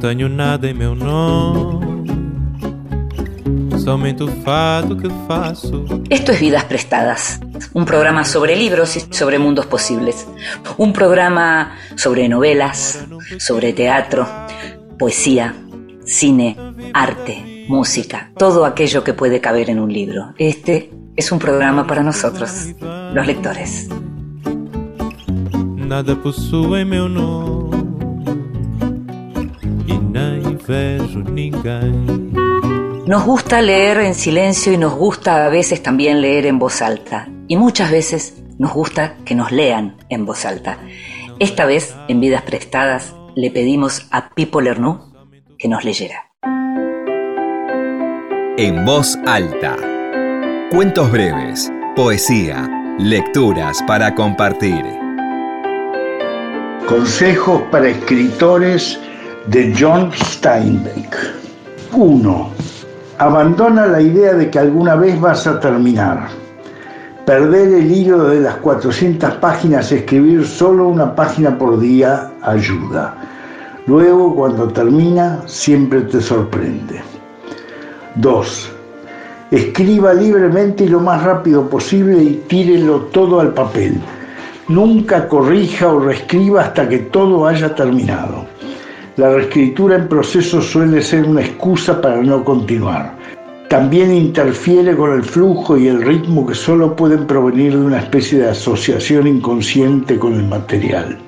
Não tenho nada em meu nome, somente o fado que faço. Esto es Vidas Prestadas, un programa sobre libros y sobre mundos posibles. Un programa sobre novelas, sobre teatro, poesía, cine, arte, música, todo aquello que puede caber en un libro. Este es un programa para nosotros, los lectores. Nada possui meu nome Nos gusta leer en silencio y nos gusta a veces también leer en voz alta. Y muchas veces nos gusta que nos lean en voz alta. Esta vez, en Vidas Prestadas, le pedimos a Pipo Lernoux que nos leyera. En voz alta. Cuentos breves, poesía, lecturas para compartir. Consejos para escritores de John Steinbeck. 1. Abandona la idea de que alguna vez vas a terminar. Perder el hilo de las 400 páginas, escribir solo una página por día ayuda. Luego, cuando termina, siempre te sorprende. 2. Escriba libremente y lo más rápido posible y tírelo todo al papel. Nunca corrija o reescriba hasta que todo haya terminado. La reescritura en proceso suele ser una excusa para no continuar. También interfiere con el flujo y el ritmo que solo pueden provenir de una especie de asociación inconsciente con el material.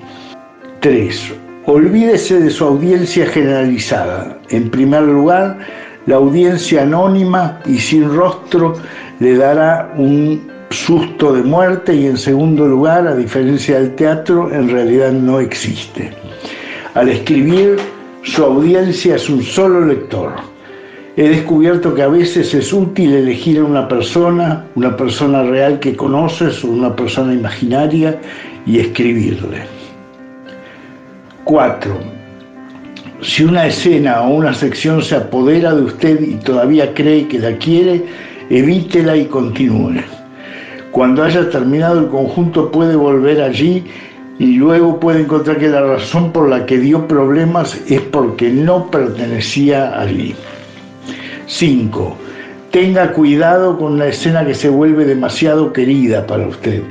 3. Olvídese de su audiencia generalizada. En primer lugar, la audiencia anónima y sin rostro le dará un susto de muerte y en segundo lugar, a diferencia del teatro, en realidad no existe. Al escribir, su audiencia es un solo lector. He descubierto que a veces es útil elegir a una persona, una persona real que conoces o una persona imaginaria y escribirle. 4. Si una escena o una sección se apodera de usted y todavía cree que la quiere, evítela y continúe. Cuando haya terminado el conjunto puede volver allí y luego puede encontrar que la razón por la que dio problemas es porque no pertenecía allí. 5. Tenga cuidado con la escena que se vuelve demasiado querida para usted,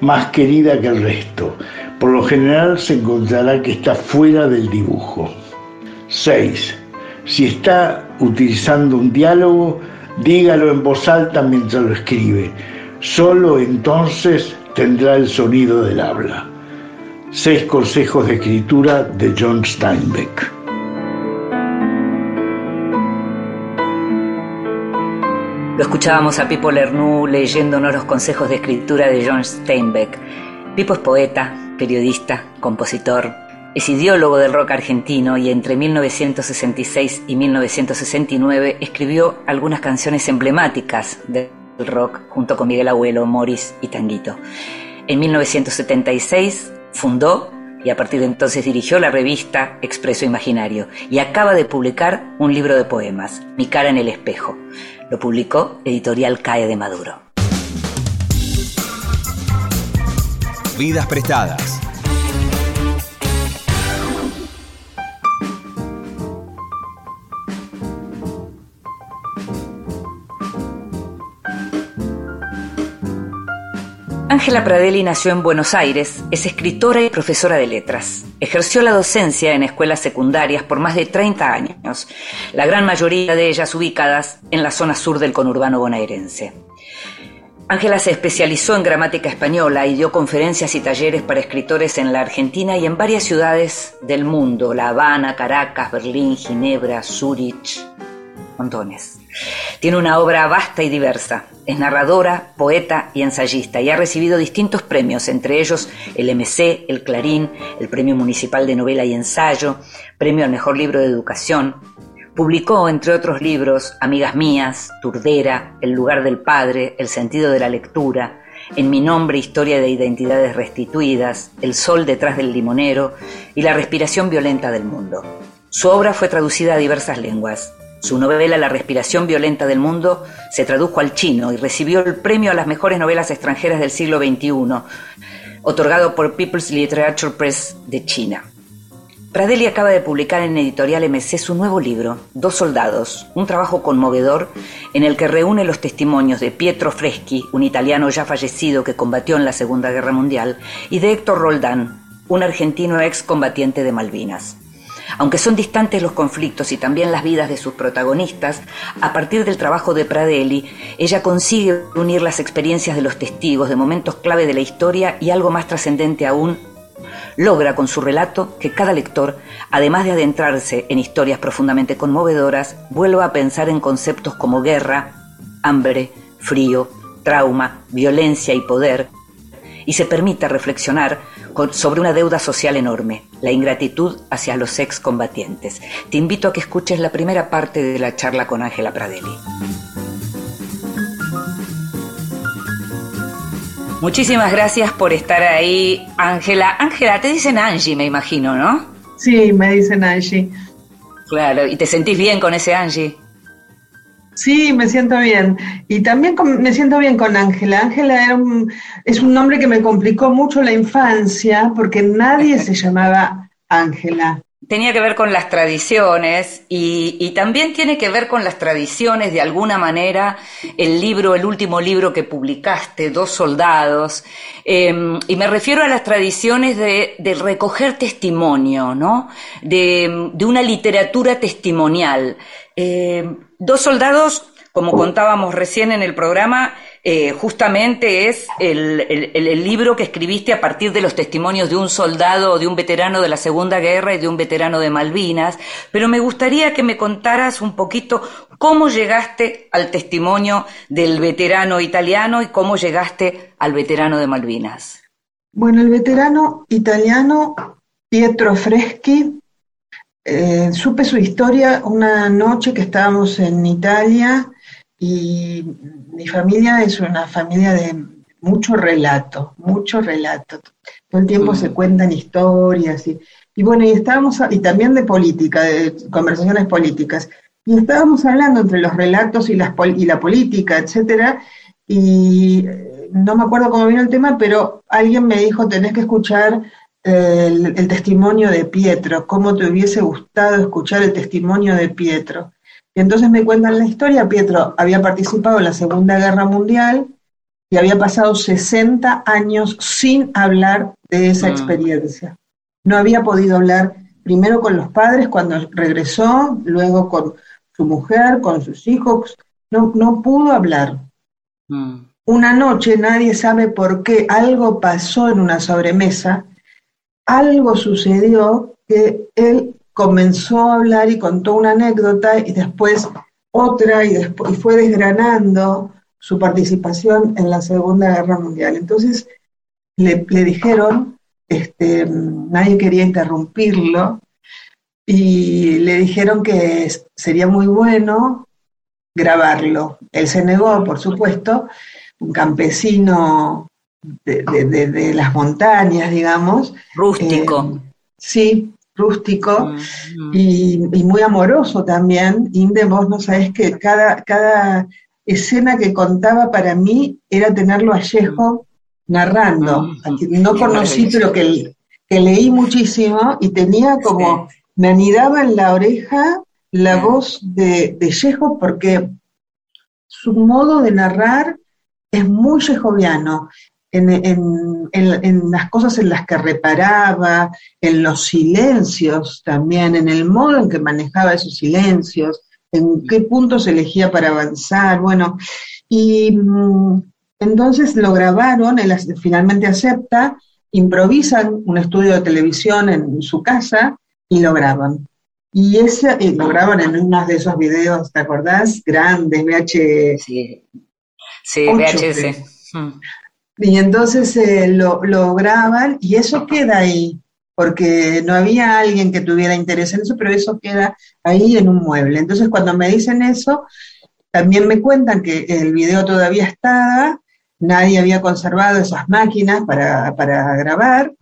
más querida que el resto. Por lo general se encontrará que está fuera del dibujo. 6. Si está utilizando un diálogo, dígalo en voz alta mientras lo escribe. Solo entonces tendrá el sonido del habla. Seis consejos de escritura de John Steinbeck. Lo escuchábamos a Pipo Lernoux leyéndonos los consejos de escritura de John Steinbeck. Pipo es poeta, periodista, compositor, es ideólogo del rock argentino y entre 1966 y 1969 escribió algunas canciones emblemáticas del rock junto con Miguel Abuelo, Morris y Tanguito. En 1976 fundó y a partir de entonces dirigió la revista Expreso Imaginario y acaba de publicar un libro de poemas, Mi cara en el espejo. Lo publicó Editorial CAE de Maduro. Vidas prestadas. Ángela Pradelli nació en Buenos Aires, es escritora y profesora de letras. Ejerció la docencia en escuelas secundarias por más de 30 años, la gran mayoría de ellas ubicadas en la zona sur del conurbano bonaerense. Ángela se especializó en gramática española y dio conferencias y talleres para escritores en la Argentina y en varias ciudades del mundo, La Habana, Caracas, Berlín, Ginebra, Zúrich, montones. Tiene una obra vasta y diversa. Es narradora, poeta y ensayista y ha recibido distintos premios, entre ellos el MC, el Clarín, el Premio Municipal de Novela y Ensayo, Premio al Mejor Libro de Educación. Publicó, entre otros libros, Amigas Mías, Turdera, El Lugar del Padre, El Sentido de la Lectura, En mi nombre, Historia de Identidades Restituidas, El Sol detrás del Limonero y La Respiración Violenta del Mundo. Su obra fue traducida a diversas lenguas. Su novela La respiración violenta del mundo se tradujo al chino y recibió el premio a las mejores novelas extranjeras del siglo XXI, otorgado por People's Literature Press de China. Pradelli acaba de publicar en Editorial MC su nuevo libro, Dos Soldados, un trabajo conmovedor en el que reúne los testimonios de Pietro Freschi, un italiano ya fallecido que combatió en la Segunda Guerra Mundial, y de Héctor Roldán, un argentino excombatiente de Malvinas. Aunque son distantes los conflictos y también las vidas de sus protagonistas, a partir del trabajo de Pradelli, ella consigue unir las experiencias de los testigos de momentos clave de la historia y algo más trascendente aún, logra con su relato que cada lector, además de adentrarse en historias profundamente conmovedoras, vuelva a pensar en conceptos como guerra, hambre, frío, trauma, violencia y poder, y se permita reflexionar sobre una deuda social enorme, la ingratitud hacia los excombatientes. Te invito a que escuches la primera parte de la charla con Ángela Pradelli. Muchísimas gracias por estar ahí, Ángela. Ángela, te dicen Angie, me imagino, ¿no? Sí, me dicen Angie. Claro, ¿y te sentís bien con ese Angie? Sí, me siento bien. Y también me siento bien con Ángela. Ángela es un nombre que me complicó mucho la infancia porque nadie se llamaba Ángela tenía que ver con las tradiciones y, también tiene que ver con las tradiciones de alguna manera el libro, el último libro que publicaste, Dos Soldados, em, y me refiero a las tradiciones de, recoger testimonio, ¿no? De, una literatura testimonial. Em, Dos Soldados, como contábamos recién en el programa, eh, justamente es el, libro que escribiste a partir de los testimonios de un soldado de un veterano de la Segunda Guerra y de un veterano de Malvinas, pero me gustaría que me contaras un poquito cómo llegaste al testimonio del veterano italiano y cómo llegaste al veterano de Malvinas. Bueno, el veterano italiano Pietro Freschi, eh, supe su historia una noche que estábamos en Italia y mi familia es una familia de mucho relato, mucho relato. Todo el tiempo se mm. cuentan historias y, y bueno, y estábamos, y también de política, de conversaciones políticas. Y estábamos hablando entre los relatos y, las, y la política, etcétera, y eh, no me acuerdo cómo vino el tema, pero alguien me dijo, tenés que escuchar el, el, testimonio de Pietro, cómo te hubiese gustado escuchar el testimonio de Pietro. Y entonces me cuentan la historia, Pietro había participado en la Segunda Guerra Mundial y había pasado 60 años sin hablar de esa mm. experiencia. No había podido hablar primero con los padres cuando regresó, luego con su mujer, con sus hijos, no, no pudo hablar. Mm. Una noche, nadie sabe por qué, algo pasó en una sobremesa, algo sucedió que él comenzó a hablar y contó una anécdota y después otra y, después, fue desgranando su participación en la Segunda Guerra Mundial. Entonces le, dijeron, este, nadie quería interrumpirlo, y le dijeron que sería muy bueno grabarlo. Él se negó, por supuesto, un campesino de, las montañas, digamos. Rústico. Eh, sí, rústico y, muy amoroso también. Inde, vos no sabés que cada, cada escena que contaba para mí era tenerlo a Yejo narrando. No conocí, pero que, que, leí muchísimo y tenía como, me anidaba en la oreja la voz de, de porque su modo de narrar es muy yejoviano en, las cosas en las que reparaba, en los silencios también, en el modo en que manejaba esos silencios, en qué puntos elegía para avanzar, bueno, y mm, entonces lo grabaron, él finalmente acepta, improvisan un estudio de televisión en su casa y lo graban. Y ese, lo graban en uno de esos videos, ¿te acordás? Grandes, VH. Sí, sí VHS. Y entonces eh, lo, graban y eso queda ahí, porque no había alguien que tuviera interés en eso, pero eso queda ahí en un mueble. Entonces cuando me dicen eso, también me cuentan que el video todavía estaba, nadie había conservado esas máquinas para, grabar,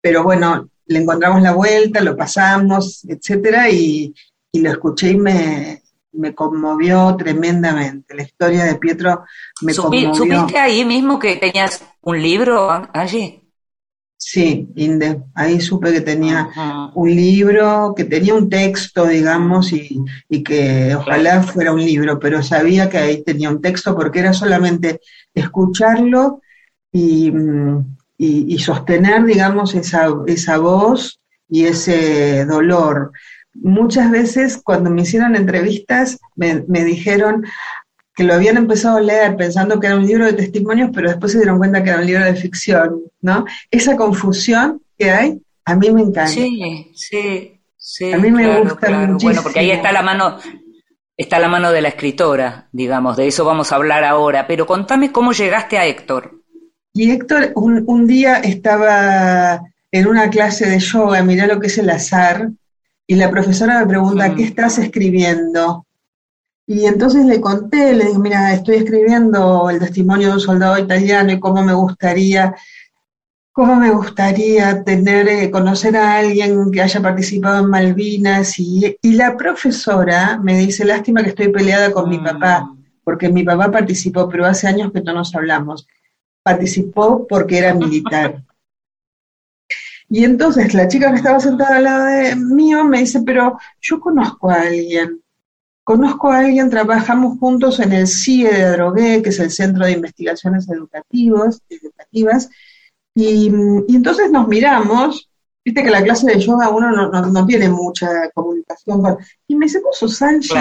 pero bueno, le encontramos la vuelta, lo pasamos, etcétera, y, y lo escuché y me, me conmovió tremendamente. La historia de Pietro me conmovió. ¿Supiste ahí mismo que tenías un libro allí? Sí, Inde. Ahí supe que tenía un libro, que tenía un texto, digamos, y, que ojalá fuera un libro, pero sabía que ahí tenía un texto porque era solamente escucharlo y, sostener, digamos, esa, esa voz y ese dolor. Muchas veces cuando me hicieron entrevistas me, me dijeron, que lo habían empezado a leer pensando que era un libro de testimonios, pero después se dieron cuenta que era un libro de ficción, ¿no? Esa confusión que hay, a mí me encanta. Sí, sí, sí. A mí me gusta muchísimo. Bueno, porque ahí está la mano, está la mano de la escritora, digamos, de eso vamos a hablar ahora. Pero contame cómo llegaste a Héctor. Y Héctor, un, día estaba en una clase de yoga, mirá lo que es el azar, y la profesora me pregunta, mm. ¿qué estás escribiendo? Y entonces le conté, le dije, mira, estoy escribiendo el testimonio de un soldado italiano y cómo me gustaría, cómo me gustaría tener, eh, conocer a alguien que haya participado en Malvinas. Y, la profesora me dice, lástima que estoy peleada con mi papá, mm. porque mi papá participó, pero hace años que no nos hablamos. Participó porque era militar. Y entonces la chica que estaba sentada al lado de mío me dice, pero yo conozco a alguien. Conozco a alguien, trabajamos juntos en el CIE de Drogué, que es el Centro de Investigaciones Educativas, educativas. Y, entonces nos miramos, viste que la clase de yoga uno no, tiene mucha comunicación y me dice, ¿vos sos Angie?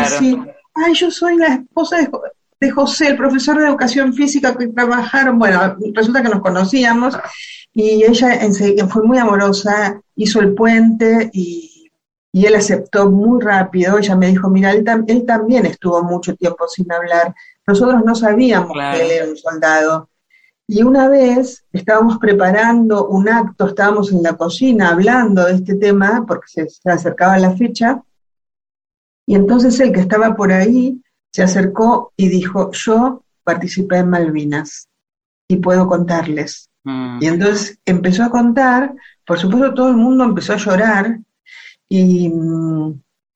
ay, yo soy la esposa de, José, el profesor de educación física que trabajaron, bueno, resulta que nos conocíamos, y ella fue muy amorosa, hizo el puente y y él aceptó muy rápido. Ella me dijo, mira, él, también estuvo mucho tiempo sin hablar. Nosotros no sabíamos que él era un soldado. Y una vez estábamos preparando un acto, estábamos en la cocina hablando de este tema, porque se, se acercaba la fecha, y entonces él que estaba por ahí se acercó y dijo, yo participé en Malvinas y puedo contarles. Mm. Y entonces empezó a contar, por supuesto todo el mundo empezó a llorar, y,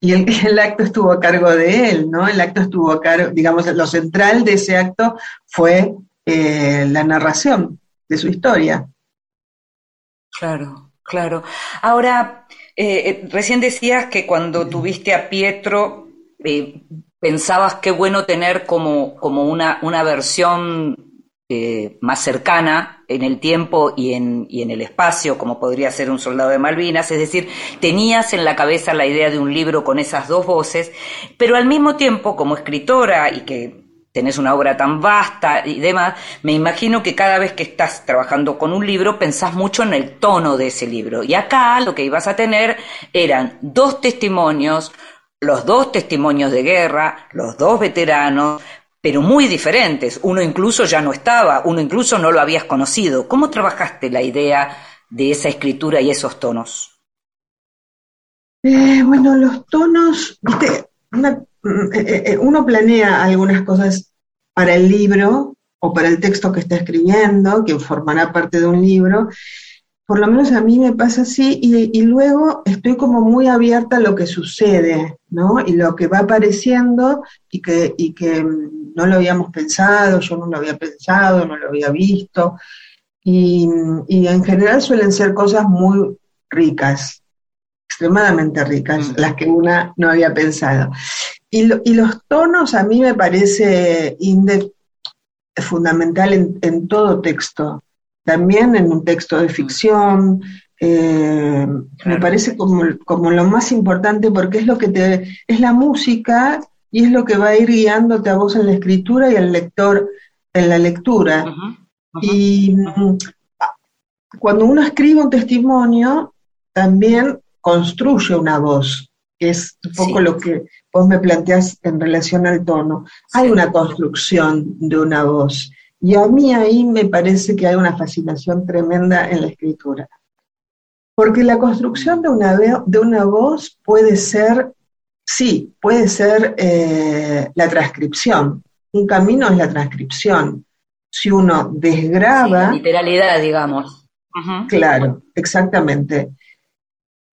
el, acto estuvo a cargo de él, ¿no? El acto estuvo a cargo, digamos, lo central de ese acto fue eh, la narración de su historia. Claro, claro. Ahora, eh, eh, recién decías que cuando tuviste a Pietro, pensabas qué bueno tener como, como una, una versión eh, más cercana en el tiempo y en, y en el espacio, como podría ser un soldado de Malvinas, es decir, tenías en la cabeza la idea de un libro con esas dos voces, pero al mismo tiempo, como escritora y que tenés una obra tan vasta y demás, me imagino que cada vez que estás trabajando con un libro pensás mucho en el tono de ese libro. Y acá lo que ibas a tener eran dos testimonios, los dos testimonios de guerra, los dos veteranos, pero muy diferentes. Uno incluso ya no estaba, uno incluso no lo habías conocido. ¿Cómo trabajaste la idea de esa escritura y esos tonos? Eh, bueno, los tonos, viste, eh, eh, uno planea algunas cosas para el libro o para el texto que está escribiendo, que formará parte de un libro, por lo menos a mí me pasa así, y, luego estoy como muy abierta a lo que sucede, ¿no? Y lo que va apareciendo y que, y que mm, no lo habíamos pensado, yo no lo había pensado, no lo había visto, y, en general suelen ser cosas muy ricas, extremadamente ricas, mm. las que una no había pensado. Y, los tonos a mí me parece fundamental en todo texto también en un texto de ficción. Eh, me parece como, como, lo más importante porque es lo que te, es la música y es lo que va a ir guiándote a vos en la escritura y al lector en la lectura. Y mm, cuando uno escribe un testimonio, también construye una voz, que es un poco lo que vos me planteás en relación al tono. Hay una construcción de una voz. Y a mí ahí me parece que hay una fascinación tremenda en la escritura. Porque la construcción de una, de una voz puede ser, sí, puede ser eh, la transcripción. Un camino es la transcripción. Si uno desgraba... literalidad, digamos. Claro, exactamente.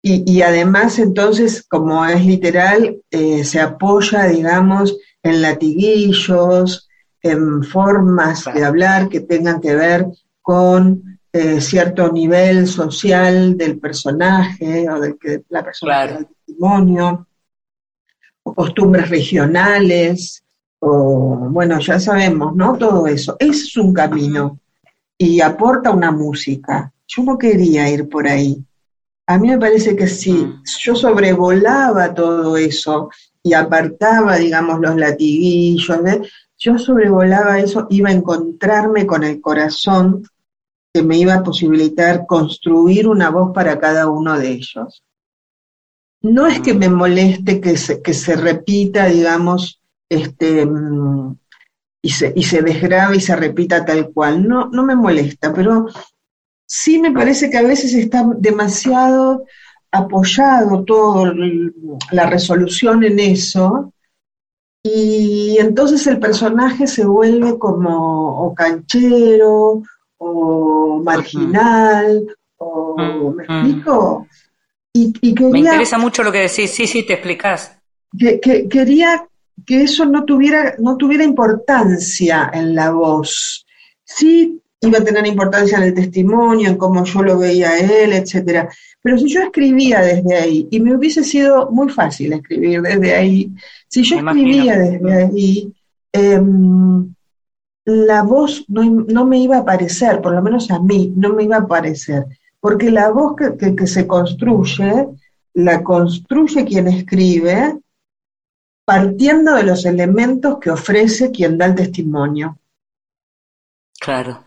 Y, además, entonces, como es literal, eh, se apoya, digamos, en latiguillos, en formas de hablar que tengan que ver con eh, cierto nivel social del personaje o de que la persona del testimonio, o costumbres regionales, o bueno, ya sabemos, ¿no? Todo eso. Es un camino y aporta una música. Yo no quería ir por ahí. A mí me parece que si mm. yo sobrevolaba todo eso y apartaba, digamos, los latiguillos, yo sobrevolaba eso, iba a encontrarme con el corazón que me iba a posibilitar construir una voz para cada uno de ellos. No es que me moleste que se, que se repita, digamos, este, mm, y se, y se desgrabe y se repita tal cual. No, no me molesta, pero sí me parece que a veces está demasiado apoyado toda la resolución en eso, y entonces el personaje se vuelve como o canchero, o marginal, o, ¿me explico? Y, me interesa mucho lo que decís, sí, sí, te explicás. Que, quería que eso no tuviera, no tuviera importancia en la voz. Sí iba a tener importancia en el testimonio, en cómo yo lo veía a él, etcétera. Pero si yo escribía desde ahí, y me hubiese sido muy fácil escribir desde ahí, si yo escribía desde ahí, em, la voz no, me iba a aparecer, por lo menos a mí, no me iba a aparecer, porque la voz que, que se construye, la construye quien escribe, partiendo de los elementos que ofrece quien da el testimonio. Claro.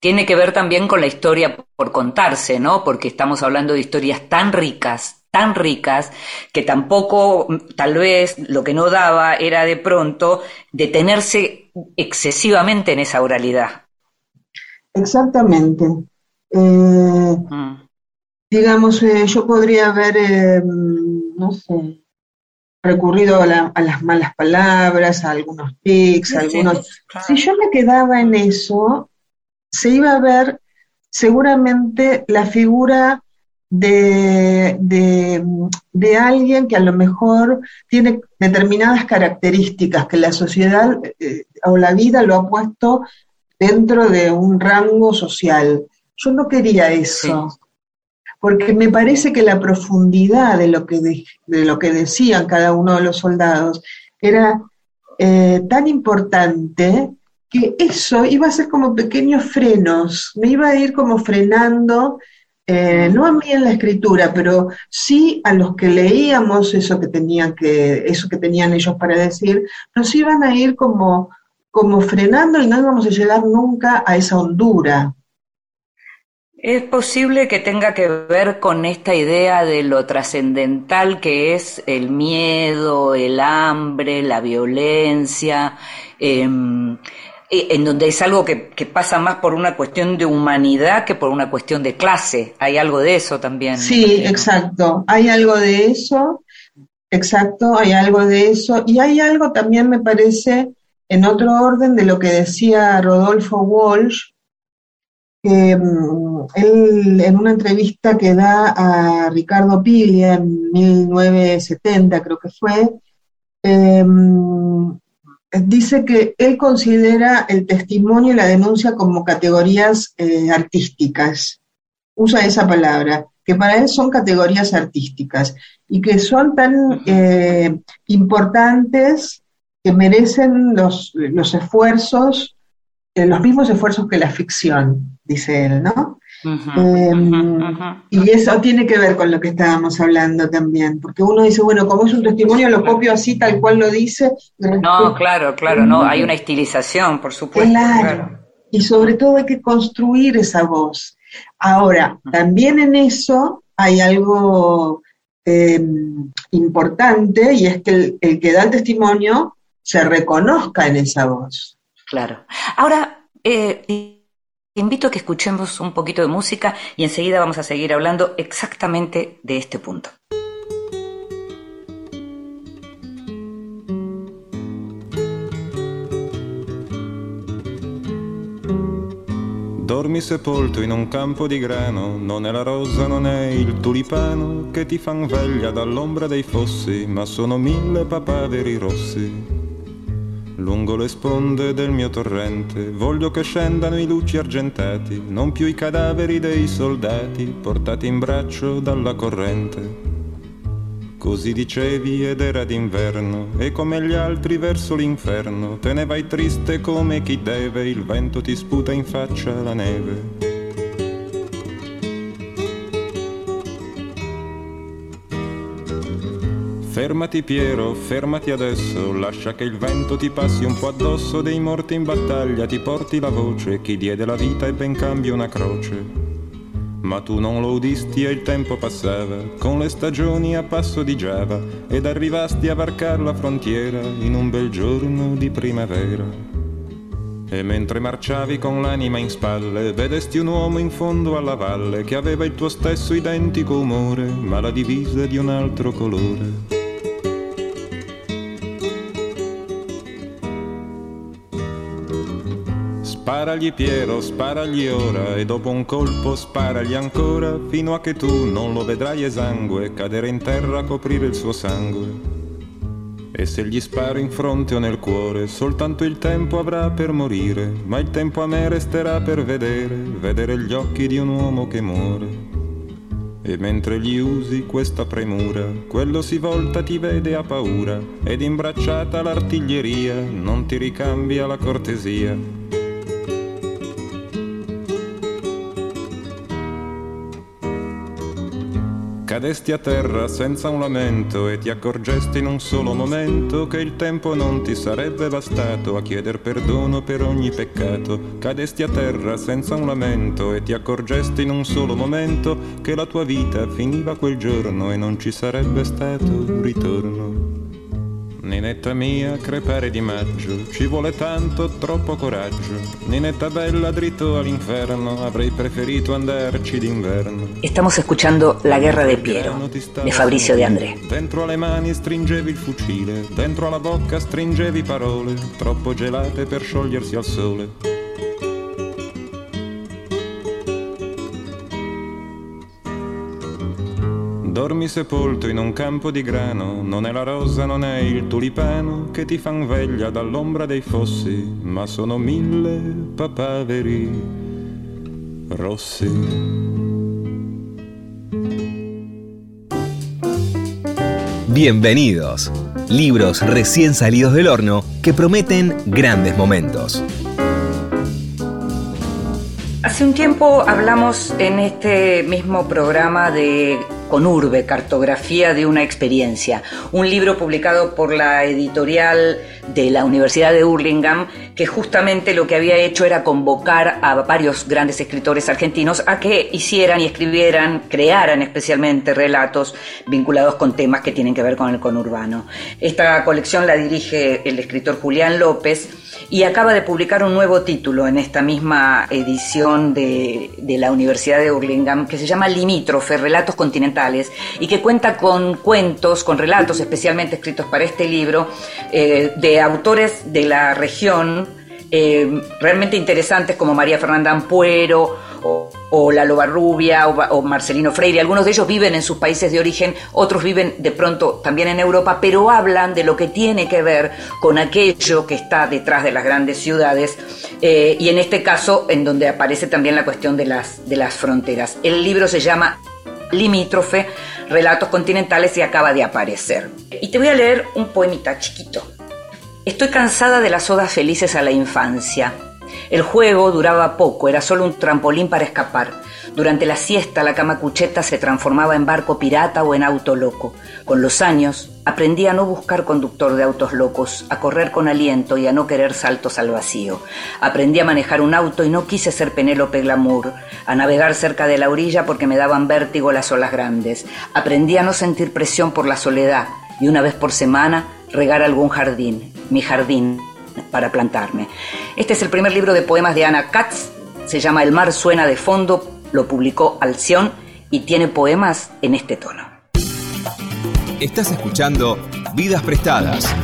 Tiene que ver también con la historia por contarse, ¿no? Porque estamos hablando de historias tan ricas, tan ricas, que tampoco, tal vez, lo que no daba era de pronto detenerse excesivamente en esa oralidad. Exactamente. Eh, mm. Digamos, eh, yo podría haber, eh, no sé, recurrido a, las malas palabras, a algunos tics, a algunos... Si yo me quedaba en eso, se iba a ver seguramente la figura de, de, alguien que a lo mejor tiene determinadas características que la sociedad eh, o la vida lo ha puesto dentro de un rango social. Yo no quería eso, porque me parece que la profundidad de lo que, de, lo que decían cada uno de los soldados era eh, tan importante que eso iba a ser como pequeños frenos, me iba a ir como frenando, eh, no a mí en la escritura, pero sí a los que leíamos eso que tenían que, eso que tenían ellos para decir, nos iban a ir como, como frenando y no íbamos a llegar nunca a esa hondura. Es posible que tenga que ver con esta idea de lo trascendental que es el miedo, el hambre, la violencia. Em, en donde es algo que, pasa más por una cuestión de humanidad que por una cuestión de clase. Hay algo de eso también. Sí, exacto. Hay algo de eso, exacto, hay algo de eso. Y hay algo también, me parece, en otro orden de lo que decía Rodolfo Walsh, que mm, él en una entrevista que da a Ricardo Piglia en 1970, creo que fue, eh, dice que él considera el testimonio y la denuncia como categorías eh, artísticas. Usa esa palabra, que para él son categorías artísticas y que son tan eh, importantes que merecen los, los esfuerzos, eh, los mismos esfuerzos que la ficción, dice él, ¿no? Em, y eso tiene que ver con lo que estábamos hablando también, porque uno dice, bueno, como es un testimonio, lo copio así, tal cual lo dice. No, claro, claro, no, hay una estilización, por supuesto. Claro. Y sobre todo hay que construir esa voz. Ahora, también en eso hay algo em, importante y es que el, el que da el testimonio se reconozca en esa voz. Claro. Ahora, eh, invito a que escuchemos un poquito de música y enseguida vamos a seguir hablando exactamente de este punto. Dormi sepolto in un campo di grano, non è la rosa, non è il tulipano che ti fan veglia dall'ombra dei fossi, ma sono mille papaveri rossi lungo le sponde del mio torrente. Voglio che scendano i luci argentati, non più i cadaveri dei soldati portati in braccio dalla corrente. Così dicevi ed era d'inverno, e come gli altri verso l'inferno, te ne vai triste come chi deve, il vento ti sputa in faccia la neve. Fermati Piero, fermati adesso, lascia che il vento ti passi un po' addosso dei morti in battaglia, ti porti la voce, chi diede la vita e ben cambia una croce. Ma tu non lo udisti e il tempo passava, con le stagioni a passo di Giava, ed arrivasti a varcar la frontiera in un bel giorno di primavera. E mentre marciavi con l'anima in spalle, vedesti un uomo in fondo alla valle che aveva il tuo stesso identico umore, ma la divisa di un altro colore. Sparagli Piero, sparagli ora e dopo un colpo sparagli ancora fino a che tu non lo vedrai esangue cadere in terra a coprire il suo sangue. E se gli sparo in fronte o nel cuore, soltanto il tempo avrà per morire, ma il tempo a me resterà per vedere, vedere gli occhi di un uomo che muore. E mentre gli usi questa premura, quello si volta ti vede a paura, ed imbracciata l'artiglieria non ti ricambia la cortesia Cadesti a terra senza un lamento e ti accorgesti in un solo momento che il tempo non ti sarebbe bastato a chieder perdono per ogni peccato. Cadesti a terra senza un lamento e ti accorgesti in un solo momento che la tua vita finiva quel giorno e non ci sarebbe stato ritorno. Ninetta mia, crepare di maggio, ci vuole tanto, troppo coraggio. Ninetta bella, dritto all'inferno, avrei preferito andarci d'inverno. Estamos escuchando La guerra de Piero, de Fabrizio de André. Dentro alle mani stringevi il fucile, dentro alla bocca stringevi parole, troppo gelate per sciogliersi al sole. Dormi sepolto in un campo di grano, non è la rosa, non è il tulipano che ti fan veglia dall'ombra dei fossi, ma sono mille papaveri rossi. Bienvenidos. Libros recién salidos del horno que prometen grandes momentos. Hace un tiempo hablamos en este mismo programa de con Urbe, Cartografía de una experiencia, un libro publicado por la editorial de la Universidad de Hurlingham, que justamente lo que había hecho era convocar a varios grandes escritores argentinos a que hicieran y escribieran, crearan especialmente relatos vinculados con temas que tienen que ver con el conurbano. Esta colección la dirige el escritor Julián López y acaba de publicar un nuevo título en esta misma edición de, de la Universidad de Hurlingham que se llama Limítrofe, Relatos Continentales y que cuenta con cuentos, con relatos especialmente escritos para este libro eh, de autores de la región eh, realmente interesantes como María Fernanda Ampuero o, o Lalo Barrubia o, Marcelino Freire. Algunos de ellos viven en sus países de origen, otros viven de pronto también en Europa, pero hablan de lo que tiene que ver con aquello que está detrás de las grandes ciudades eh, y en este caso en donde aparece también la cuestión de las, de las fronteras. El libro se llama Limítrofe, Relatos Continentales y acaba de aparecer. Y te voy a leer un poemita chiquito. Estoy cansada de las odas felices a la infancia. El juego duraba poco, era solo un trampolín para escapar. Durante la siesta la cama cucheta se transformaba en barco pirata o en auto loco. Con los años aprendí a no buscar conductor de autos locos, a correr con aliento y a no querer saltos al vacío. Aprendí a manejar un auto y no quise ser Penélope Glamour, a navegar cerca de la orilla porque me daban vértigo las olas grandes. Aprendí a no sentir presión por la soledad y una vez por semana regar algún jardín, mi jardín, para plantarme. Este es el primer libro de poemas de Ana Katz, se llama El mar suena de fondo, lo publicó Alción y tiene poemas en este tono. Estás escuchando Vidas Prestadas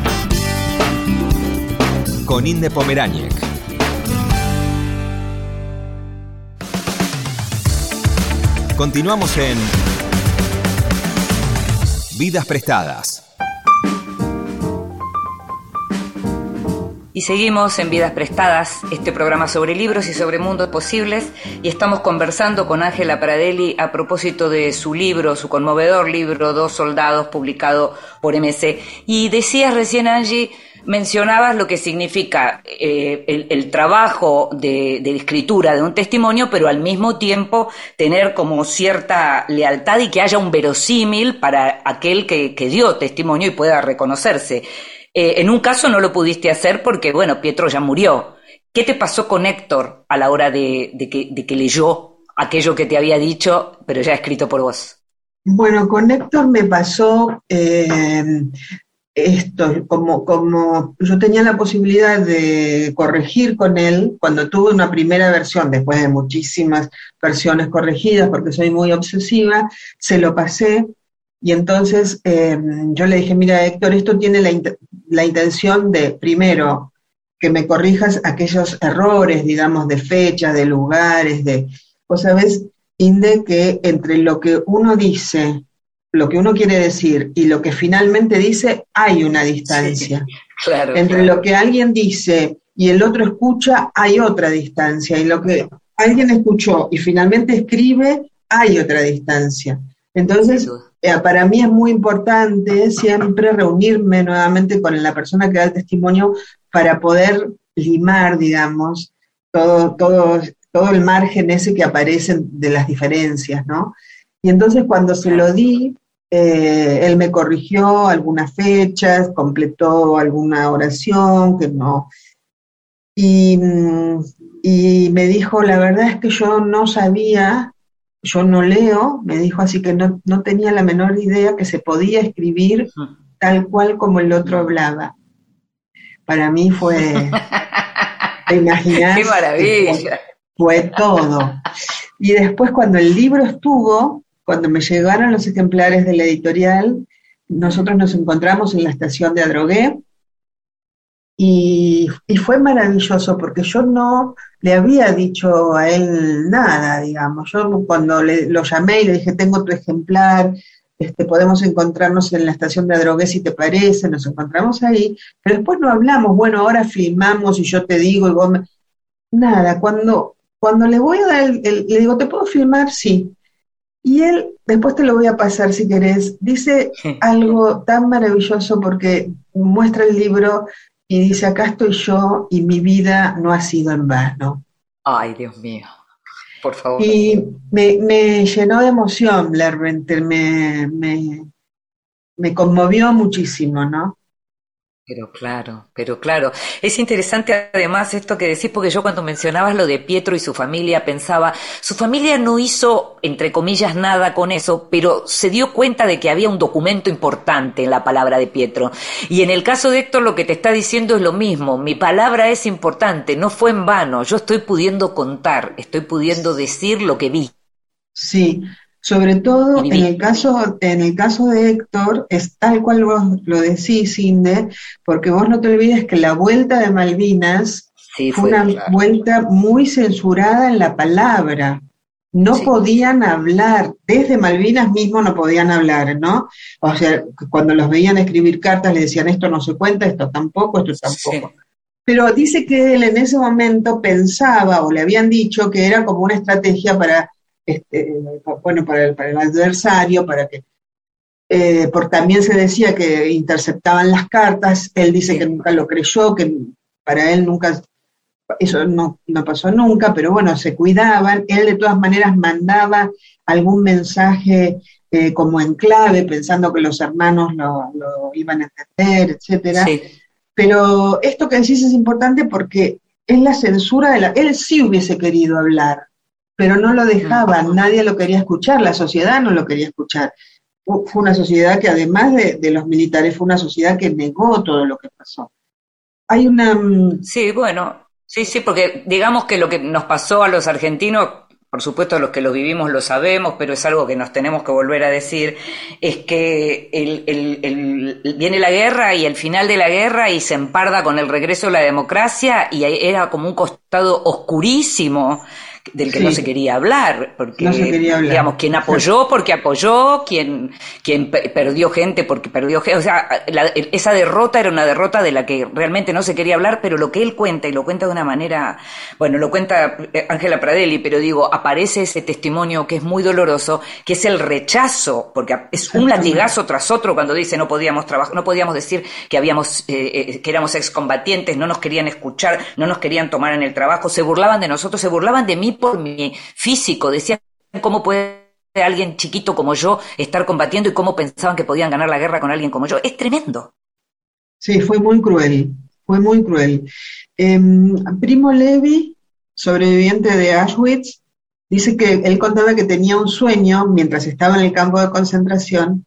con Inde Pomeráñez. Continuamos en Vidas Prestadas. Y seguimos en Vidas Prestadas, este programa sobre libros y sobre mundos posibles, y estamos conversando con Ángela Pradelli a propósito de su libro, su conmovedor libro, Dos Soldados, publicado por MC. Y decías recién, Angie, mencionabas lo que significa eh, el, trabajo de, escritura de un testimonio, pero al mismo tiempo tener como cierta lealtad y que haya un verosímil para aquel que, dio testimonio y pueda reconocerse. Eh, en un caso no lo pudiste hacer porque, bueno, Pietro ya murió. ¿Qué te pasó con Héctor a la hora de, que, leyó aquello que te había dicho, pero ya escrito por vos? Bueno, con Héctor me pasó eh, esto, como, como yo tenía la posibilidad de corregir con él, cuando tuve una primera versión, después de muchísimas versiones corregidas, porque soy muy obsesiva, se lo pasé y entonces em, yo le dije, mira Héctor, esto tiene la, la, intención de, primero, que me corrijas aquellos errores, digamos, de fechas, de lugares, de... Vos sabés, Inde, que entre lo que uno dice lo que uno quiere decir y lo que finalmente dice, hay una distancia. Entre lo que alguien dice y el otro escucha, hay otra distancia. Y lo que alguien escuchó y finalmente escribe, hay otra distancia. Entonces, para mí es muy importante siempre reunirme nuevamente con la persona que da el testimonio para poder limar, digamos, todo, todo, todo el margen ese que aparece de las diferencias, ¿no? Y entonces cuando se lo di, eh, él me corrigió algunas fechas, completó alguna oración que no. Y, y, me dijo, la verdad es que yo no sabía, yo no leo, me dijo así que no, no tenía la menor idea que se podía escribir tal cual como el otro hablaba. Para mí fue, te imaginas. ¡Qué maravilla! fue todo. Y después cuando el libro estuvo, cuando me llegaron los ejemplares de la editorial, nosotros nos encontramos en la estación de Adrogué y, fue maravilloso porque yo no le había dicho a él nada, digamos. Yo cuando lo llamé y le dije, tengo tu ejemplar, este, podemos encontrarnos en la estación de Adrogué si te parece, nos encontramos ahí, pero después no hablamos, bueno, ahora filmamos y yo te digo y vos me... Nada, cuando, cuando le voy a dar, el, le digo, ¿te puedo filmar? Sí. Y él, después te lo voy a pasar si querés, dice algo tan maravilloso porque muestra el libro y dice, acá estoy yo y mi vida no ha sido en vano. Ay, Dios mío, por favor. Y me, llenó de emoción Blair me, me, me conmovió muchísimo, ¿no? Pero claro, pero claro. Es interesante además esto que decís, porque yo cuando mencionabas lo de Pietro y su familia pensaba, su familia no hizo, entre comillas, nada con eso, pero se dio cuenta de que había un documento importante en la palabra de Pietro. Y en el caso de Héctor lo que te está diciendo es lo mismo, mi palabra es importante, no fue en vano, yo estoy pudiendo contar, estoy pudiendo decir lo que vi. Sí, sobre todo en el caso, en el caso de Héctor, es tal cual vos lo decís, Inde, porque vos no te olvides que la vuelta de Malvinas fue, una vuelta muy censurada en la palabra. No podían hablar, desde Malvinas mismo no podían hablar, ¿no? O sea, cuando los veían escribir cartas le decían esto no se cuenta, esto tampoco, esto tampoco. Pero dice que él en ese momento pensaba o le habían dicho que era como una estrategia para este, bueno, para el, para el adversario, para que eh, porque también se decía que interceptaban las cartas, él dice que nunca lo creyó, que para él nunca, eso no, pasó nunca, pero bueno, se cuidaban, él de todas maneras mandaba algún mensaje eh, como en clave, pensando que los hermanos lo, iban a entender, etcétera. Pero esto que decís es importante porque es la censura de la... Él sí hubiese querido hablar, pero no lo dejaban, nadie lo quería escuchar, la sociedad no lo quería escuchar. Fue una sociedad que además de, los militares, fue una sociedad que negó todo lo que pasó. Hay una... Mm, sí, bueno, sí, sí, porque digamos que lo que nos pasó a los argentinos, por supuesto los que lo vivimos lo sabemos, pero es algo que nos tenemos que volver a decir, es que viene la guerra y el final de la guerra y se emparda con el regreso de la democracia y era como un costado oscurísimo del que Sí. no se quería hablar, porque No se quería hablar. digamos, quien apoyó porque apoyó, quien, quien pe- perdió gente porque perdió gente, o sea, la- esa derrota era una derrota de la que realmente no se quería hablar, pero lo que él cuenta, y lo cuenta de una manera, bueno, lo cuenta eh, Ángela Pradelli, pero digo, aparece ese testimonio que es muy doloroso, que es el rechazo, porque es un latigazo tras otro cuando dice no podíamos trabajar, no podíamos decir que habíamos, eh, eh, que éramos excombatientes, no nos querían escuchar, no nos querían tomar en el trabajo, se burlaban de nosotros, se burlaban de mí por mi físico, decían cómo puede alguien chiquito como yo estar combatiendo y cómo pensaban que podían ganar la guerra con alguien como yo. Es tremendo. Sí, fue muy cruel, fue muy cruel. Em, Primo Levi, sobreviviente de Auschwitz, dice que él contaba que tenía un sueño mientras estaba en el campo de concentración,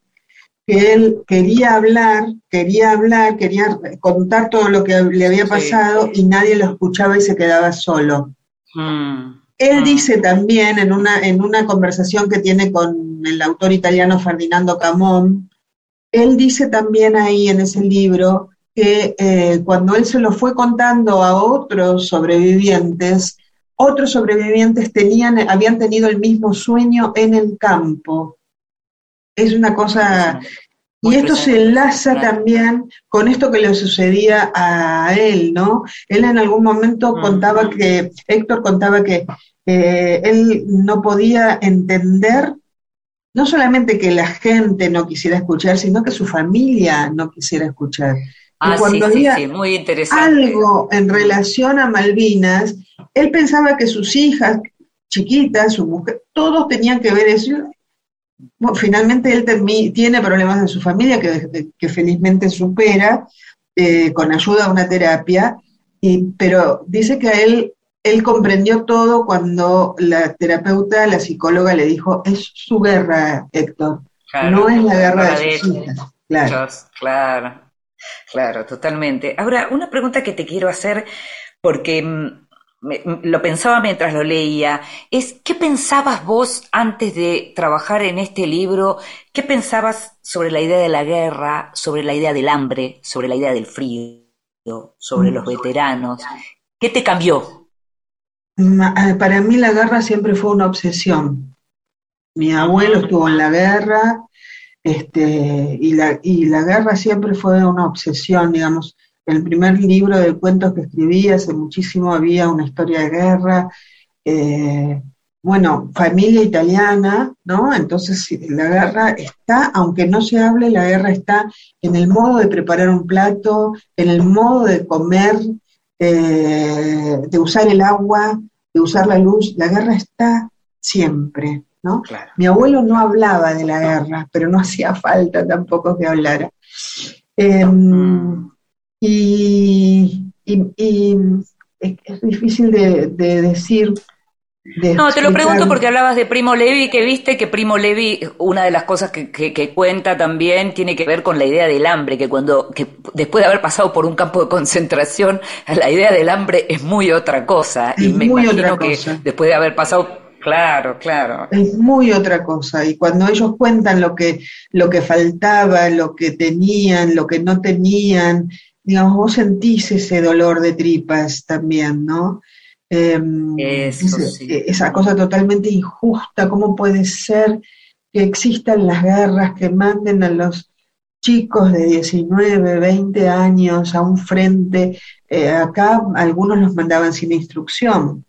que él quería hablar, quería hablar, quería contar todo lo que le había Sí. pasado y nadie lo escuchaba y se quedaba solo. Mm. Él Mm. dice también en una, en una conversación que tiene con el autor italiano Ferdinando Camón, él dice también ahí en ese libro que eh, cuando él se lo fue contando a otros sobrevivientes, otros sobrevivientes tenían, habían tenido el mismo sueño en el campo. Es una cosa... Y esto se enlaza claro. también con esto que le sucedía a él, ¿no? Él en algún momento Mm. contaba que, Héctor contaba que eh, él no podía entender no solamente que la gente no quisiera escuchar, sino que su familia no quisiera escuchar. Ah, y cuando sí, sí, había sí, muy interesante. algo en relación a Malvinas, él pensaba que sus hijas chiquitas, su mujer, todos tenían que ver eso. Bueno, finalmente él tiene problemas en su familia que, que felizmente supera eh, con ayuda de una terapia, y, pero dice que a él, él comprendió todo cuando la terapeuta, la psicóloga le dijo, es su guerra, Héctor, Claro, no es la guerra la de sus hijas. Claro, claro, totalmente. Ahora, una pregunta que te quiero hacer, porque mm, me- lo pensaba mientras lo leía, es ¿qué pensabas vos antes de trabajar en este libro? ¿Qué pensabas sobre la idea de la guerra, sobre la idea del hambre, sobre la idea del frío, sobre los veteranos? ¿Qué te cambió? Eh, Para mí la guerra siempre fue una obsesión. Mi abuelo estuvo en la guerra, este, y la, y la guerra siempre fue una obsesión, digamos. El primer libro de cuentos que escribí hace muchísimo había una historia de guerra. eh, bueno, familia italiana, ¿no? Entonces la guerra está, aunque no se hable, la guerra está en el modo de preparar un plato, en el modo de comer, eh, de usar el agua, de usar la luz. La guerra está siempre, ¿no? Claro. Mi abuelo no hablaba de la guerra, pero no hacía falta tampoco que hablara. Eh, Mm. Y, y- y es, difícil de, de decir. de No, te lo pregunto porque hablabas de Primo Levi, que viste que Primo Levi, una de las cosas que, que- que cuenta también tiene que ver con la idea del hambre, que cuando, que después de haber pasado por un campo de concentración, la idea del hambre es muy otra cosa. y Es me muy imagino otra que cosa. después de haber pasado, claro, claro. Es muy otra cosa. Y cuando ellos cuentan lo que, lo que faltaba, lo que tenían, lo que no tenían, digamos, vos sentís ese dolor de tripas también, ¿no? Em, Eso ese- sí. e- Esa cosa totalmente injusta, ¿cómo puede ser que existan las guerras que manden a los chicos de 19, 20 años a un frente? Eh, acá algunos los mandaban sin instrucción.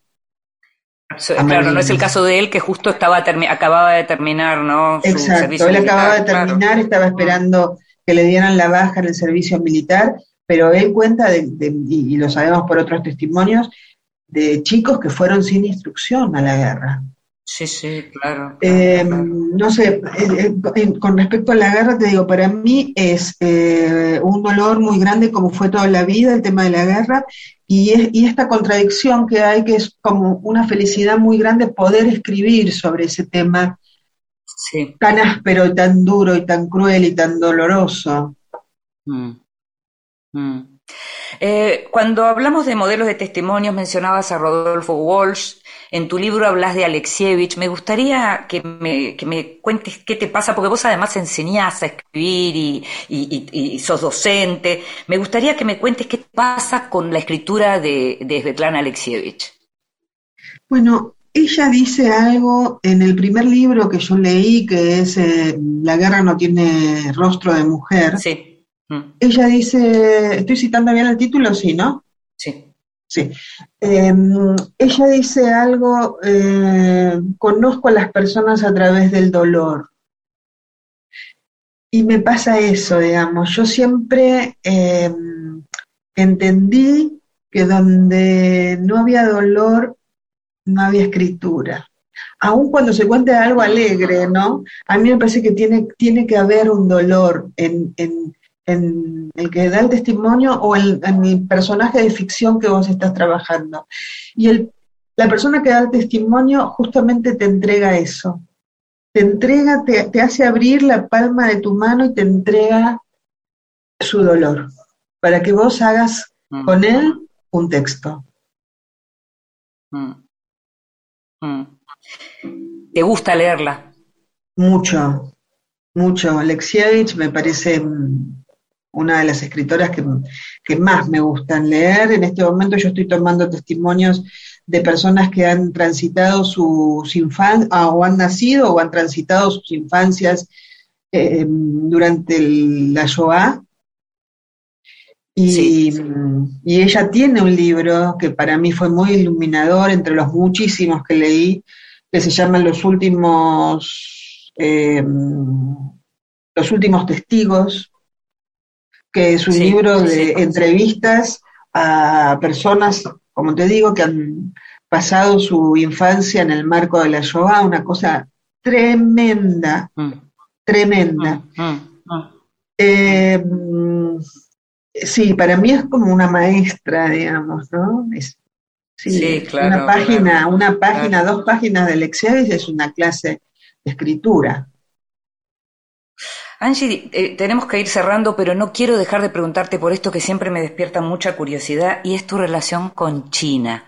Claro, no es el caso de él que justo estaba acababa de terminar, ¿no? Su Exacto, él acababa de claro. terminar, estaba esperando que le dieran la baja en el servicio militar, pero él cuenta, de, de- y, lo sabemos por otros testimonios, de chicos que fueron sin instrucción a la guerra. Sí, sí, claro. Eh, claro. no sé, eh, eh, con respecto a la guerra, te digo, para mí es un dolor muy grande como fue toda la vida el tema de la guerra y, es- y esta contradicción que hay, que es como una felicidad muy grande poder escribir sobre ese tema Sí. tan áspero y tan duro y tan cruel y tan doloroso. Mm. Mm. Eh, cuando hablamos de modelos de testimonios, mencionabas a Rodolfo Walsh, en tu libro hablas de Alexievich, me gustaría que me, que me cuentes qué te pasa, porque vos además enseñás a escribir y, y- y- y sos docente, me gustaría que me cuentes qué pasa con la escritura de, de Svetlana Alexievich. Bueno, ella dice algo en el primer libro que yo leí, que es eh, La guerra no tiene rostro de mujer. Sí. Mm. Ella dice, estoy citando bien el título, sí, ¿no? Sí. Sí. Em, ella dice algo, eh, conozco a las personas a través del dolor. Y me pasa eso, digamos. Yo siempre em, entendí que donde no había dolor, no había escritura. Aun cuando se cuente algo alegre, ¿no? A mí me parece que tiene, tiene que haber un dolor en, en, en el que da el testimonio o en, el personaje de ficción que vos estás trabajando. Y el, la persona que da el testimonio justamente te entrega eso. Te entrega, te, te hace abrir la palma de tu mano y te entrega su dolor, para que vos hagas Mm. con él un texto. Mm. Mm. ¿Te gusta leerla? Mucho, mucho. Alexievich me parece una de las escritoras que, que más me gustan leer. En este momento yo estoy tomando testimonios de personas que han transitado sus infancias, o han nacido o han transitado sus infancias eh, durante el- la Shoah. Y, Sí. y ella tiene un libro que para mí fue muy iluminador, entre los muchísimos que leí, que se llama Los últimos, eh, Los últimos testigos, que es un Sí, libro de entrevistas a personas, como te digo, que han pasado su infancia en el marco de la Shoah, una cosa tremenda, Mm. tremenda. Mm, mm. Eh, sí, para mí es como una maestra, digamos, ¿no? Es, sí, Sí, claro, Una página, claro, una página, claro. dos páginas de Alexievich es una clase de escritura. Angie, eh, tenemos que ir cerrando, pero no quiero dejar de preguntarte por esto que siempre me despierta mucha curiosidad y es tu relación con China.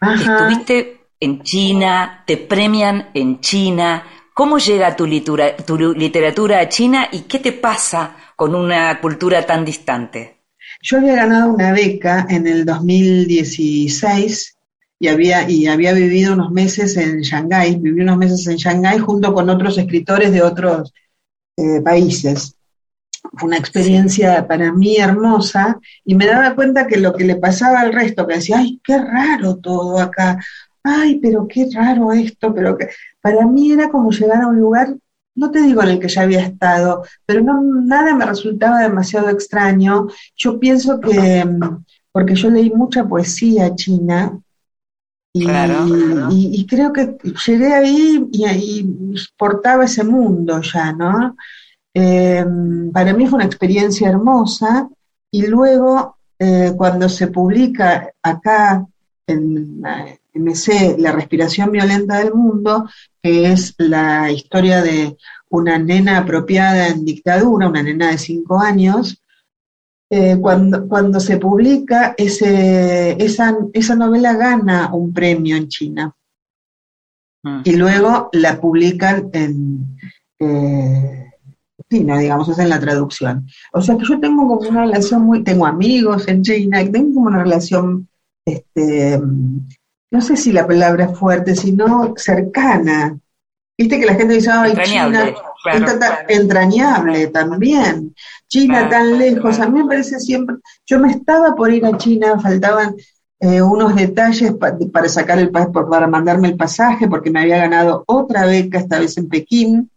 Ajá. Estuviste en China, te premian en China. ¿Cómo llega tu, litura- tu literatura a China y qué te pasa con una cultura tan distante? Yo había ganado una beca en el 2016 y había, y había vivido unos meses en Shanghái, viví unos meses en Shanghái junto con otros escritores de otros eh, países. Fue una experiencia para mí hermosa y me daba cuenta que lo que le pasaba al resto, que decía, ay, qué raro todo acá, ay, pero qué raro esto, pero que... para mí era como llegar a un lugar, no te digo en el que ya había estado, pero no, nada me resultaba demasiado extraño. Yo pienso que, mm, porque yo leí mucha poesía china, Claro, y- y creo que llegué ahí y ahí portaba ese mundo ya, ¿no? Eh, para mí fue una experiencia hermosa y luego eh, cuando se publica acá en MC La respiración violenta del mundo, que es la historia de una nena apropiada en dictadura, una nena de cinco años, eh, cuando, cuando se publica, ese, esa, esa novela gana un premio en China Mm. y luego la publican en eh, chino, digamos, es en la traducción. O sea que yo tengo como una relación muy, tengo amigos en China, y tengo como una relación, este, no sé si la palabra es fuerte, sino cercana. Viste que la gente dice, ay, China, claro, claro. entrañable también. China tan lejos, a mí me parece siempre, yo me estaba por ir a China, faltaban eh, unos detalles pa- para sacar el para mandarme el pasaje, porque me había ganado otra beca, esta vez en Pekín,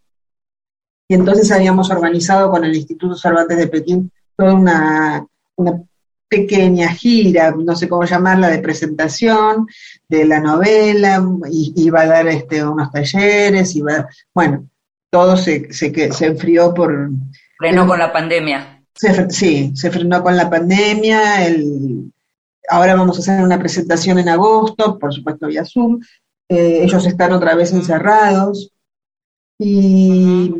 y entonces habíamos organizado con el Instituto Cervantes de Pekín toda una, una pequeña gira, no sé cómo llamarla, de presentación de la novela, y iba a dar este, unos talleres, iba, bueno, todo se, se, que- se enfrió por, Frenó con la pandemia. se sí, se frenó con la pandemia, el, ahora vamos a hacer una presentación en agosto, por supuesto vía Zoom, eh, ellos están otra vez encerrados, y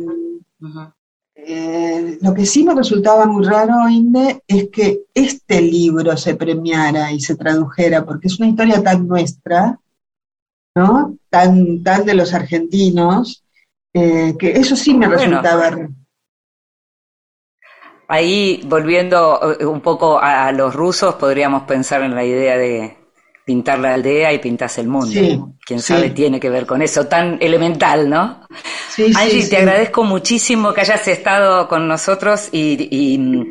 eh, lo que sí me resultaba muy raro, Inde, es que este libro se premiara y se tradujera, porque es una historia tan nuestra, ¿no? Tan, tan de los argentinos, eh, que eso sí me Bueno. resultaba. Ahí, volviendo eh, un poco a, los rusos, podríamos pensar en la idea de, pintar la aldea y pintas el mundo. Sí, Quién sí. sabe tiene que ver con eso tan elemental, ¿no? Sí, Angie, sí, te agradezco muchísimo que hayas estado con nosotros y, y, mm,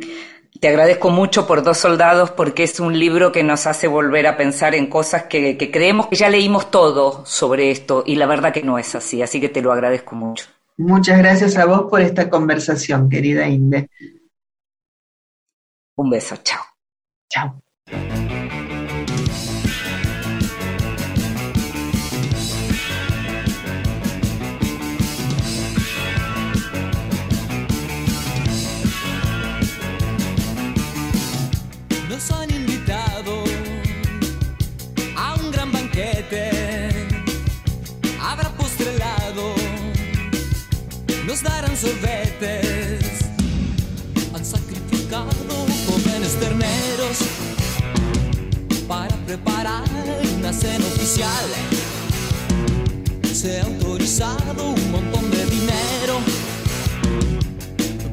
te agradezco mucho por Dos Soldados porque es un libro que nos hace volver a pensar en cosas que, que creemos que ya leímos todo sobre esto y la verdad que no es así, así que te lo agradezco mucho. Muchas gracias a vos por esta conversación, querida Inde. Un beso, chao. Chao. Nos darán sorbetes. Han sacrificado jóvenes terneros para preparar una cena oficial. Se ha autorizado un montón de dinero,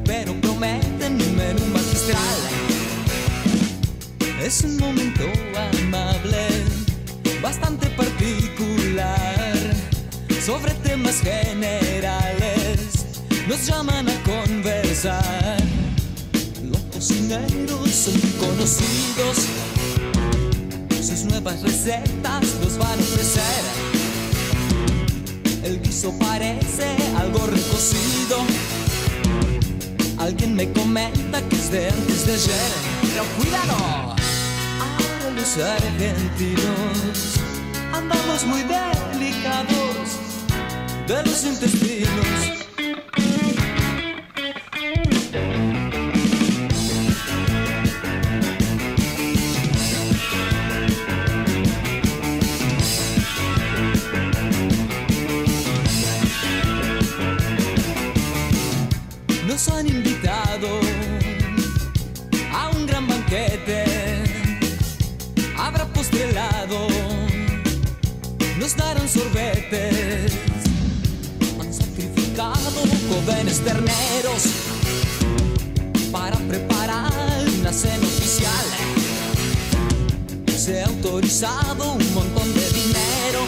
pero prometen un menú magistral. Es un momento amable, bastante particular, sobre temas generales. Llaman a conversar. Los cocineros son conocidos, sus nuevas recetas nos van a ofrecer. El guiso parece algo recocido. Alguien me comenta que es de antes de ayer. Pero cuidado, ahora los argentinos andamos muy delicados de los intestinos. Jóvenes terneros para preparar una cena oficial. Se ha autorizado un montón de dinero,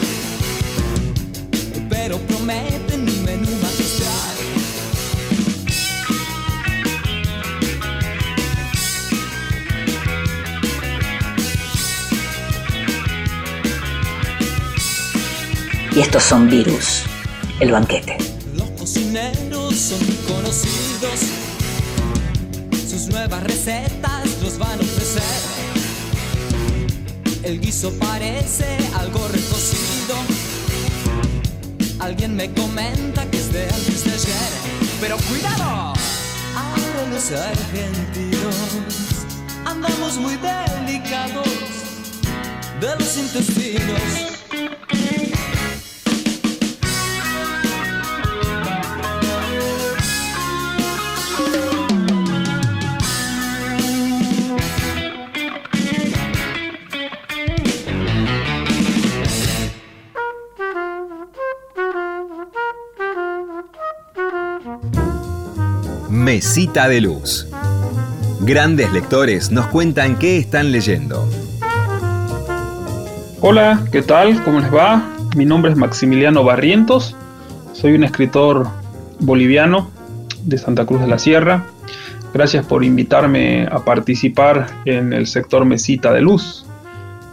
pero prometen un menú magistral. Y estos son Virus, el banquete. Nuevas recetas nos van a ofrecer. El guiso parece algo recocido. Alguien me comenta que es de antes de. Pero cuidado, ahora los argentinos andamos muy delicados de los intestinos. Mesita de Luz. Grandes lectores nos cuentan qué están leyendo. Hola, ¿qué tal? ¿Cómo les va? Mi nombre es Maximiliano Barrientos. Soy un escritor boliviano de Santa Cruz de la Sierra. Gracias por invitarme a participar en el sector Mesita de Luz.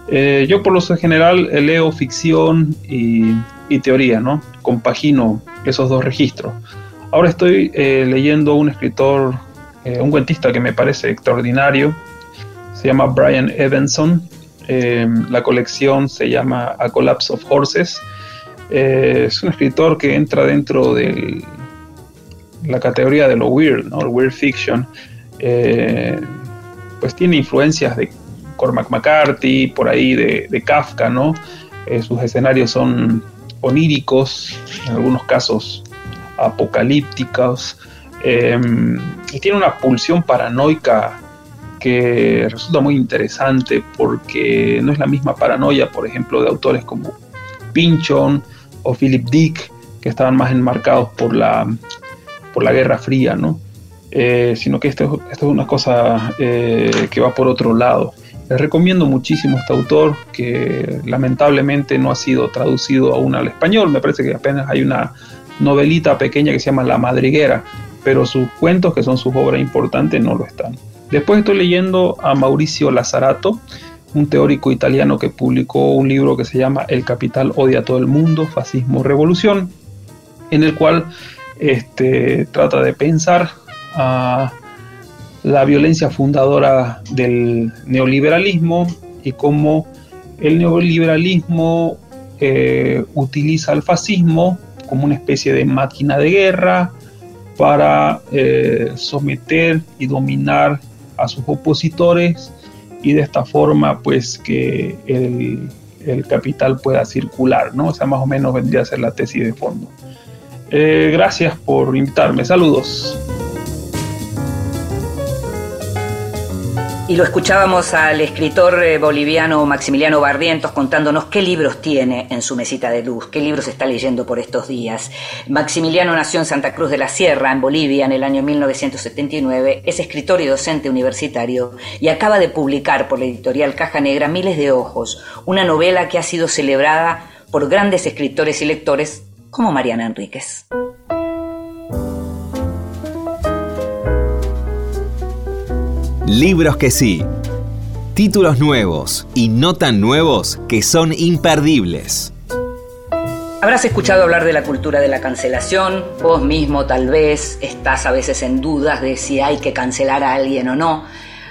Eh, yo por lo general leo ficción y, y teoría, ¿no? Compagino esos dos registros. Ahora estoy eh, leyendo un escritor, eh, un cuentista que me parece extraordinario. Se llama Brian Evanson. Eh, la colección se llama A Collapse of Horses. Eh, es un escritor que entra dentro de la categoría de lo weird, ¿no? Weird fiction. Pues tiene influencias de Cormac McCarthy, por ahí de, de Kafka, ¿no? Sus escenarios son oníricos, en algunos casos apocalípticos, eh, y tiene una pulsión paranoica que resulta muy interesante porque no es la misma paranoia, por ejemplo, de autores como Pynchon o Philip Dick, que estaban más enmarcados por la, por la Guerra Fría, ¿no? Eh, sino que esto, esto, es una cosa eh, que va por otro lado. Les recomiendo muchísimo este autor que lamentablemente no ha sido traducido aún al español. Me parece que apenas hay una novelita pequeña que se llama La Madriguera, pero sus cuentos, que son sus obras importantes, no lo están. Después estoy leyendo a Mauricio Lazzarato, un teórico italiano que publicó un libro que se llama El capital odia a todo el mundo, fascismo, revolución, en el cual este, trata de pensar a la violencia fundadora del neoliberalismo y cómo el neoliberalismo eh, utiliza el fascismo como una especie de máquina de guerra para eh, someter y dominar a sus opositores y de esta forma pues que el, capital pueda circular, ¿no? O sea, más o menos vendría a ser la tesis de fondo. Eh, gracias por invitarme, saludos. Y lo escuchábamos al escritor eh, boliviano Maximiliano Barrientos contándonos qué libros tiene en su mesita de luz, qué libros está leyendo por estos días. Maximiliano nació en Santa Cruz de la Sierra, en Bolivia, en el año 1979, es escritor y docente universitario y acaba de publicar por la editorial Caja Negra Miles de Ojos, una novela que ha sido celebrada por grandes escritores y lectores como Mariana Enríquez. Libros que sí. Títulos nuevos y no tan nuevos que son imperdibles. Habrás escuchado hablar de la cultura de la cancelación, vos mismo tal vez estás a veces en dudas de si hay que cancelar a alguien o no.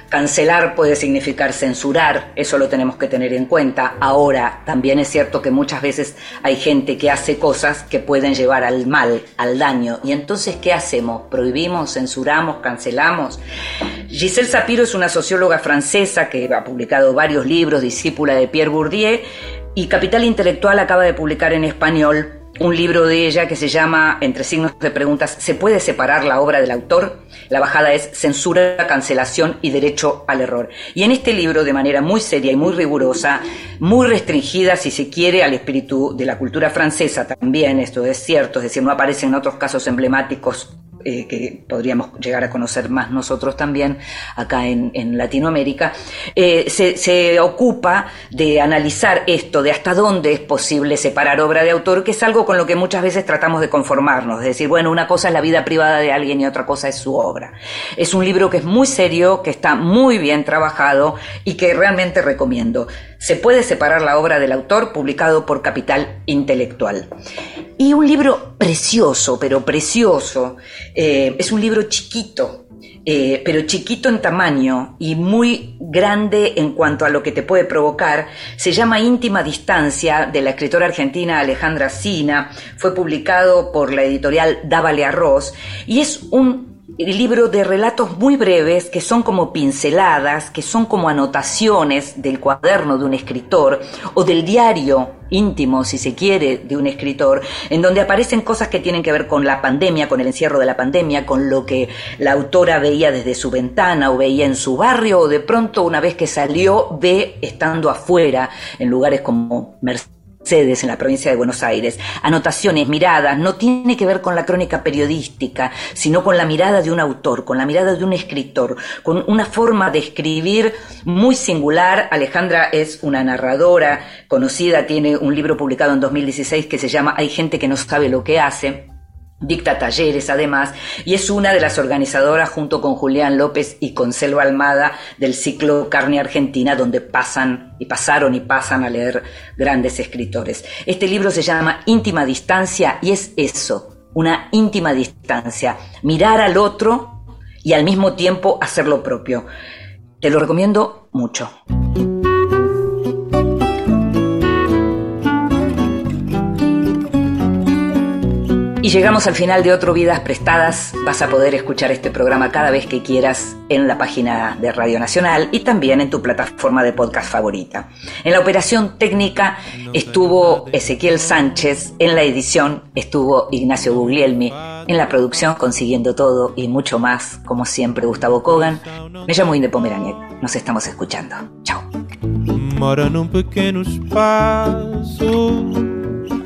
Cancelar puede significar censurar, eso lo tenemos que tener en cuenta. Ahora, también es cierto que muchas veces hay gente que hace cosas que pueden llevar al mal, al daño. Y entonces, ¿qué hacemos? ¿Prohibimos, censuramos, cancelamos? Giselle Sapiro es una socióloga francesa que ha publicado varios libros, discípula de Pierre Bourdieu, y Capital Intelectual acaba de publicar en español un libro de ella que se llama, entre signos de preguntas, ¿se puede separar la obra del autor? La bajada es censura, cancelación y derecho al error. Y en este libro, de manera muy seria y muy rigurosa, muy restringida, si se quiere, al espíritu de la cultura francesa también, esto es cierto, es decir, no aparecen otros casos emblemáticos eh, que podríamos llegar a conocer más nosotros también acá en, Latinoamérica, eh, se, se, ocupa de analizar esto, de hasta dónde es posible separar obra de autor, que es algo con lo que muchas veces tratamos de conformarnos, de decir, bueno, una cosa es la vida privada de alguien y otra cosa es su obra. Es un libro que es muy serio, que está muy bien trabajado y que realmente recomiendo. Se puede separar la obra del autor, publicado por Capital Intelectual. Y un libro precioso, pero precioso, eh, es un libro chiquito, eh, pero chiquito en tamaño y muy grande en cuanto a lo que te puede provocar, se llama Íntima Distancia de la escritora argentina Alejandra Sina, fue publicado por la editorial Dávale Arroz y es un el libro de relatos muy breves que son como pinceladas, que son como anotaciones del cuaderno de un escritor o del diario íntimo, si se quiere, de un escritor, en donde aparecen cosas que tienen que ver con la pandemia, con el encierro de la pandemia, con lo que la autora veía desde su ventana o veía en su barrio o de pronto una vez que salió ve estando afuera en lugares como Mercedes sedes en la provincia de Buenos Aires, anotaciones, miradas, no tiene que ver con la crónica periodística, sino con la mirada de un autor, con la mirada de un escritor, con una forma de escribir muy singular. Alejandra es una narradora conocida, tiene un libro publicado en 2016 que se llama Hay gente que no sabe lo que hace Dicta talleres además y es una de las organizadoras junto con Julián López y con Almada del ciclo Carne Argentina donde pasan y pasaron y pasan a leer grandes escritores. Este libro se llama Íntima Distancia y es eso, una íntima distancia, mirar al otro y al mismo tiempo hacer lo propio. Te lo recomiendo mucho. Y llegamos al final de otro Vidas Prestadas. Vas a poder escuchar este programa cada vez que quieras en la página de Radio Nacional y también en tu plataforma de podcast favorita. En la operación técnica estuvo Ezequiel Sánchez, en la edición estuvo Ignacio Guglielmi, en la producción consiguiendo todo y mucho más, como siempre Gustavo Kogan. Me llamo Inde Pomeraniec. Nos estamos escuchando. Chao.